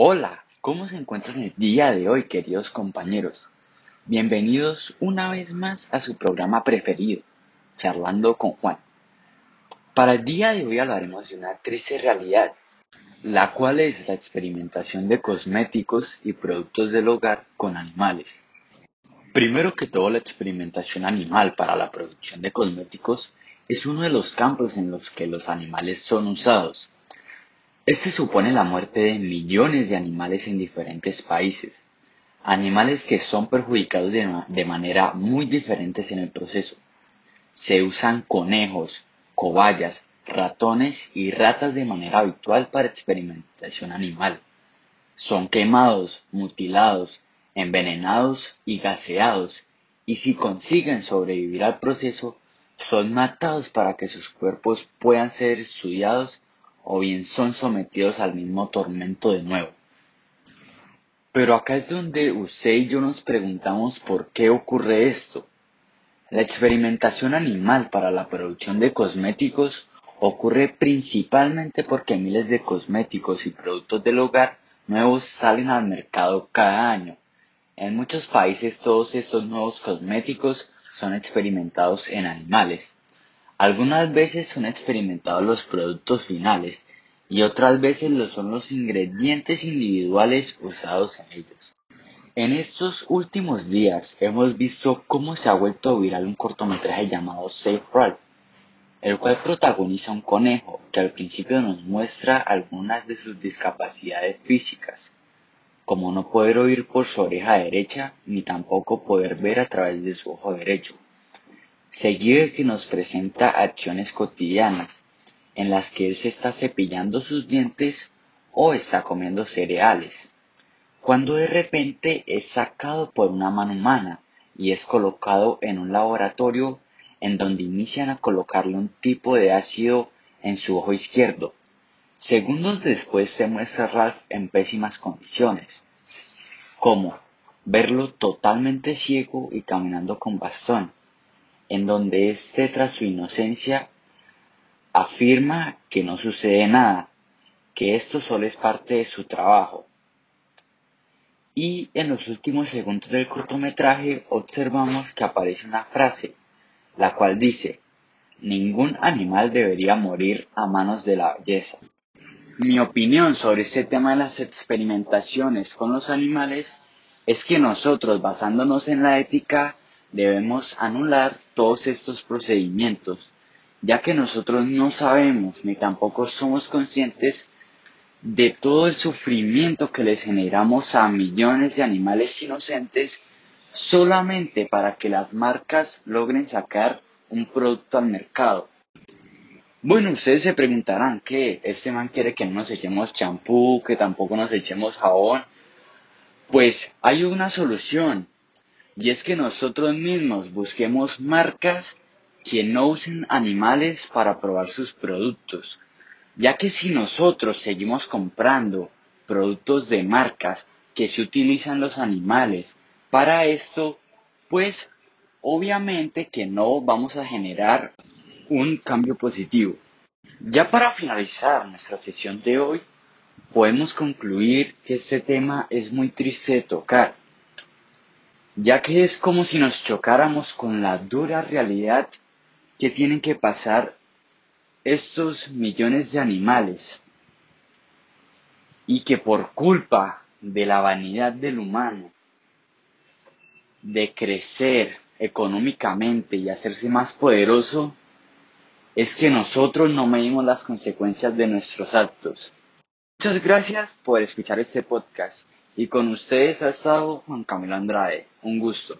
Hola, ¿cómo se encuentran el día de hoy, queridos compañeros? Bienvenidos una vez más a su programa preferido, Charlando con Juan. Para el día de hoy hablaremos de una triste realidad, la cual es la experimentación de cosméticos y productos del hogar con animales. Primero que todo, la experimentación animal para la producción de cosméticos es uno de los campos en los que los animales son usados. Este supone la muerte de millones de animales en diferentes países, animales que son perjudicados de, manera muy diferentes en el proceso. Se usan conejos, cobayas, ratones y ratas de manera habitual para experimentación animal. Son quemados, mutilados, envenenados y gaseados, y si consiguen sobrevivir al proceso, son matados para que sus cuerpos puedan ser estudiados o bien son sometidos al mismo tormento de nuevo. Pero acá es donde usted y yo nos preguntamos por qué ocurre esto. La experimentación animal para la producción de cosméticos ocurre principalmente porque miles de cosméticos y productos del hogar nuevos salen al mercado cada año en muchos países todos estos nuevos cosméticos son experimentados en animales. Algunas veces son experimentados los productos finales y otras veces lo son los ingredientes individuales usados en ellos. En estos últimos días hemos visto cómo se ha vuelto viral un cortometraje llamado Safe Ralph, el cual protagoniza un conejo que al principio nos muestra algunas de sus discapacidades físicas como no poder oír por su oreja derecha ni tampoco poder ver a través de su ojo derecho. Seguido que nos presenta acciones cotidianas en las que él se está cepillando sus dientes o está comiendo cereales, cuando de repente es sacado por una mano humana y es colocado en un laboratorio en donde inician a colocarle un tipo de ácido en su ojo izquierdo, Segundos después se muestra Ralph en pésimas condiciones, como verlo totalmente ciego y caminando con bastón, en donde éste tras su inocencia afirma que no sucede nada, que esto solo es parte de su trabajo. Y en los últimos segundos del cortometraje observamos que aparece una frase, la cual dice, ningún animal debería morir a manos de la belleza. Mi opinión sobre este tema de las experimentaciones con los animales es que nosotros, basándonos en la ética, debemos anular todos estos procedimientos, ya que nosotros no sabemos ni tampoco somos conscientes de todo el sufrimiento que les generamos a millones de animales inocentes solamente para que las marcas logren sacar un producto al mercado. Bueno, ustedes se preguntarán que este man quiere que no nos echemos champú, que tampoco nos echemos jabón. Pues hay una solución y es que nosotros mismos busquemos marcas que no usen animales para probar sus productos. Ya que si nosotros seguimos comprando productos de marcas que se utilizan los animales para esto, pues obviamente que no vamos a generar un cambio positivo. Ya para finalizar nuestra sesión de hoy, podemos concluir que este tema es muy triste de tocar, ya que es como si nos chocáramos con la dura realidad que tienen que pasar estos millones de animales y que por culpa de la vanidad del humano, de crecer económicamente y hacerse más poderoso, es que nosotros no medimos las consecuencias de nuestros actos. Muchas gracias por escuchar este podcast y con ustedes ha estado Juan Camilo Andrade. Un gusto.